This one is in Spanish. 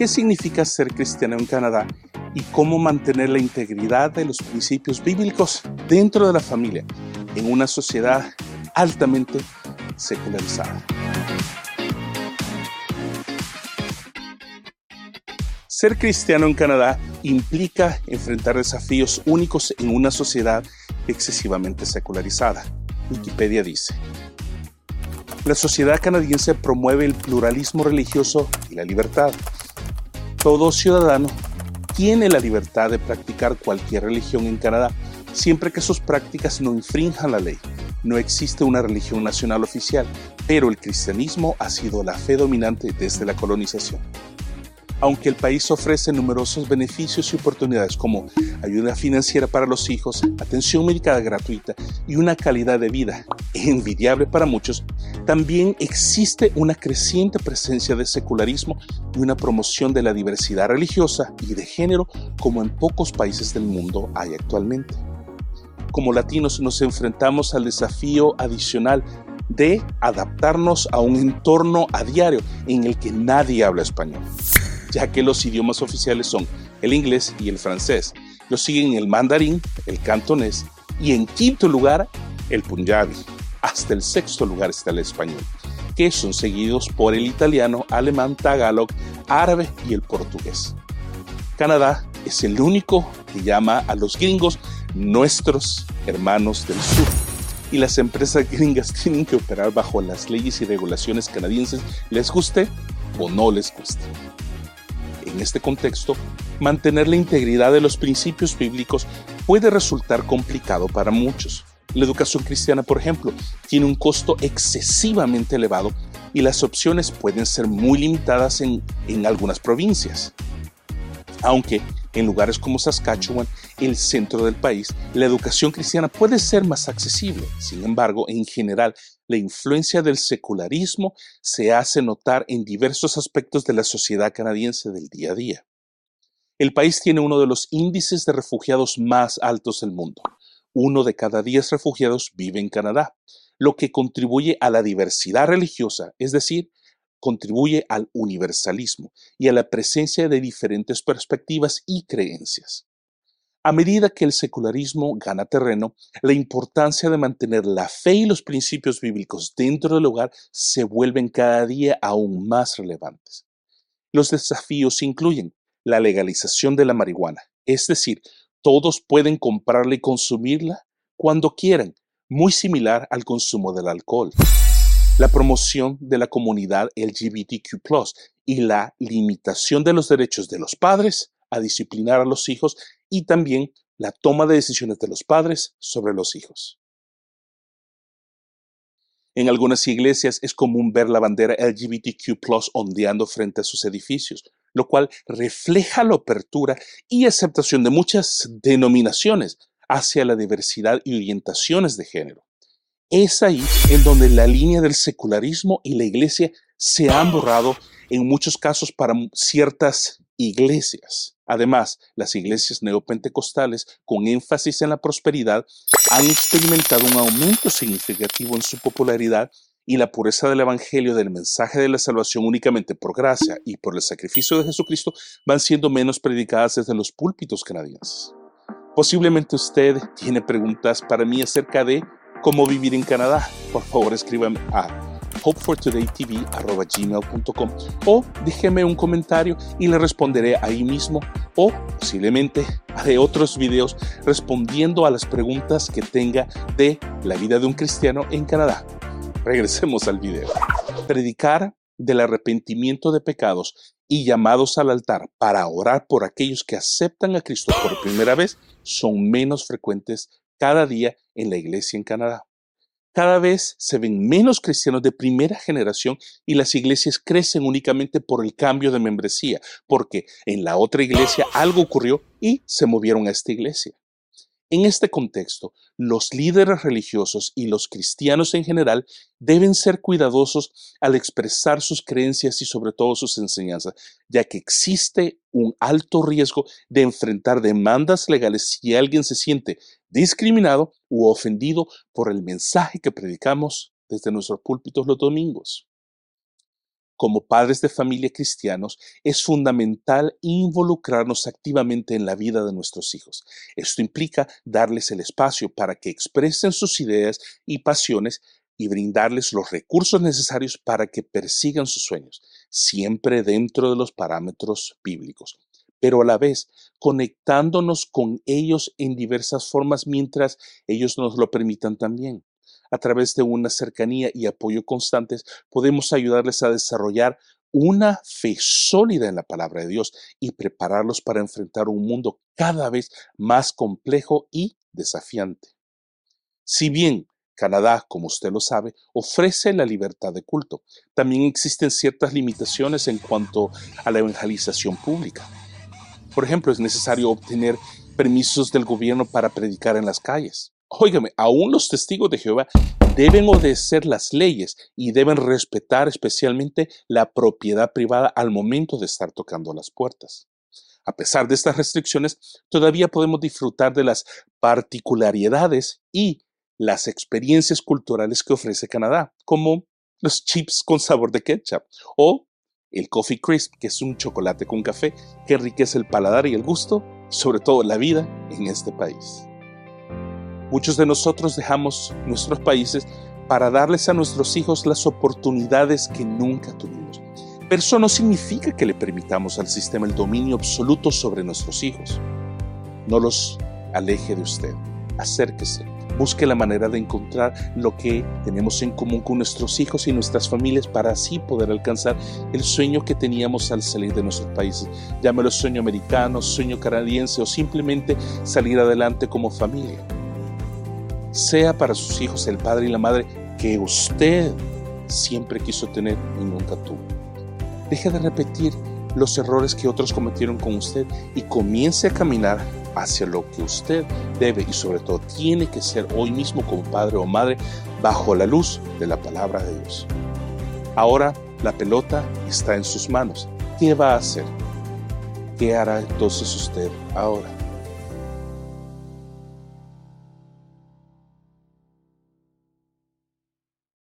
qué significa ser cristiano en Canadá y cómo mantener la integridad de los principios bíblicos dentro de la familia en una sociedad altamente secularizada. Ser cristiano en Canadá implica enfrentar desafíos únicos en una sociedad excesivamente secularizada. Wikipedia dice, la sociedad canadiense promueve el pluralismo religioso y la libertad. Todo ciudadano tiene la libertad de practicar cualquier religión en Canadá, siempre que sus prácticas no infrinjan la ley. No existe una religión nacional oficial, pero el cristianismo ha sido la fe dominante desde la colonización aunque el país ofrece numerosos beneficios y oportunidades como ayuda financiera para los hijos, atención médica gratuita y una calidad de vida envidiable para muchos, también existe una creciente presencia de secularismo y una promoción de la diversidad religiosa y de género como en pocos países del mundo hay actualmente. Como latinos nos enfrentamos al desafío adicional de adaptarnos a un entorno a diario en el que nadie habla español ya que los idiomas oficiales son el inglés y el francés. Lo siguen el mandarín, el cantonés y en quinto lugar el punjabi. Hasta el sexto lugar está el español, que son seguidos por el italiano, alemán, tagalog, árabe y el portugués. Canadá es el único que llama a los gringos nuestros hermanos del sur. Y las empresas gringas tienen que operar bajo las leyes y regulaciones canadienses, les guste o no les guste en este contexto, mantener la integridad de los principios bíblicos puede resultar complicado para muchos. La educación cristiana, por ejemplo, tiene un costo excesivamente elevado y las opciones pueden ser muy limitadas en, algunas provincias. Aunque en lugares como Saskatchewan, el centro del país, la educación cristiana puede ser más accesible. Sin embargo, en general, la influencia del secularismo se hace notar en diversos aspectos de la sociedad canadiense del día a día. El país tiene uno de los índices de refugiados más altos del mundo. Uno de cada diez refugiados vive en Canadá, lo que contribuye a la diversidad religiosa, es decir, contribuye al universalismo y a la presencia de diferentes perspectivas y creencias. A medida que el secularismo gana terreno, la importancia de mantener la fe y los principios bíblicos dentro del hogar se vuelven cada día aún más relevantes. Los desafíos incluyen la legalización de la marihuana, es decir, todos pueden comprarla y consumirla cuando quieran, muy similar al consumo del alcohol. La promoción de la comunidad LGBTQ y la limitación de los derechos de los padres a disciplinar a los hijos y también la toma de decisiones de los padres sobre los hijos. En algunas iglesias es común ver la bandera LGBTQ ondeando frente a sus edificios, lo cual refleja la apertura y aceptación de muchas denominaciones hacia la diversidad y orientaciones de género. Es ahí en donde la línea del secularismo y la iglesia se han borrado en muchos casos para ciertas iglesias. Además, las iglesias neopentecostales, con énfasis en la prosperidad, han experimentado un aumento significativo en su popularidad y la pureza del Evangelio del mensaje de la salvación únicamente por gracia y por el sacrificio de Jesucristo van siendo menos predicadas desde los púlpitos canadienses. Posiblemente usted tiene preguntas para mí acerca de cómo vivir en Canadá. Por favor, escríbame a hopefortodaytv.gmail.com o déjeme un comentario y le responderé ahí mismo o posiblemente haré otros videos respondiendo a las preguntas que tenga de la vida de un cristiano en Canadá. Regresemos al video. Predicar del arrepentimiento de pecados y llamados al altar para orar por aquellos que aceptan a Cristo por primera vez son menos frecuentes cada día en la iglesia en Canadá. Cada vez se ven menos cristianos de primera generación y las iglesias crecen únicamente por el cambio de membresía, porque en la otra iglesia algo ocurrió y se movieron a esta iglesia. En este contexto, los líderes religiosos y los cristianos en general deben ser cuidadosos al expresar sus creencias y sobre todo sus enseñanzas, ya que existe un alto riesgo de enfrentar demandas legales si alguien se siente discriminado u ofendido por el mensaje que predicamos desde nuestros púlpitos los domingos. Como padres de familia cristianos, es fundamental involucrarnos activamente en la vida de nuestros hijos. Esto implica darles el espacio para que expresen sus ideas y pasiones y brindarles los recursos necesarios para que persigan sus sueños, siempre dentro de los parámetros bíblicos, pero a la vez conectándonos con ellos en diversas formas mientras ellos nos lo permitan también. A través de una cercanía y apoyo constantes podemos ayudarles a desarrollar una fe sólida en la palabra de Dios y prepararlos para enfrentar un mundo cada vez más complejo y desafiante. Si bien Canadá, como usted lo sabe, ofrece la libertad de culto. También existen ciertas limitaciones en cuanto a la evangelización pública. Por ejemplo, es necesario obtener permisos del gobierno para predicar en las calles. Óigame, aún los testigos de Jehová deben obedecer las leyes y deben respetar especialmente la propiedad privada al momento de estar tocando las puertas. A pesar de estas restricciones, todavía podemos disfrutar de las particularidades y las experiencias culturales que ofrece Canadá, como los chips con sabor de ketchup o el Coffee Crisp, que es un chocolate con café que enriquece el paladar y el gusto, sobre todo la vida en este país. Muchos de nosotros dejamos nuestros países para darles a nuestros hijos las oportunidades que nunca tuvimos. Pero eso no significa que le permitamos al sistema el dominio absoluto sobre nuestros hijos. No los aleje de usted. Acérquese, Busque la manera de encontrar lo que tenemos en común con nuestros hijos y nuestras familias para así poder alcanzar el sueño que teníamos al salir de nuestros países. Llámelo sueño americano, sueño canadiense o simplemente salir adelante como familia. Sea para sus hijos el padre y la madre que usted siempre quiso tener y nunca tuvo. Deje de repetir los errores que otros cometieron con usted y comience a caminar hacia lo que usted debe y sobre todo tiene que ser hoy mismo como padre o madre bajo la luz de la palabra de Dios. Ahora la pelota está en sus manos. ¿Qué va a hacer? ¿Qué hará entonces usted ahora?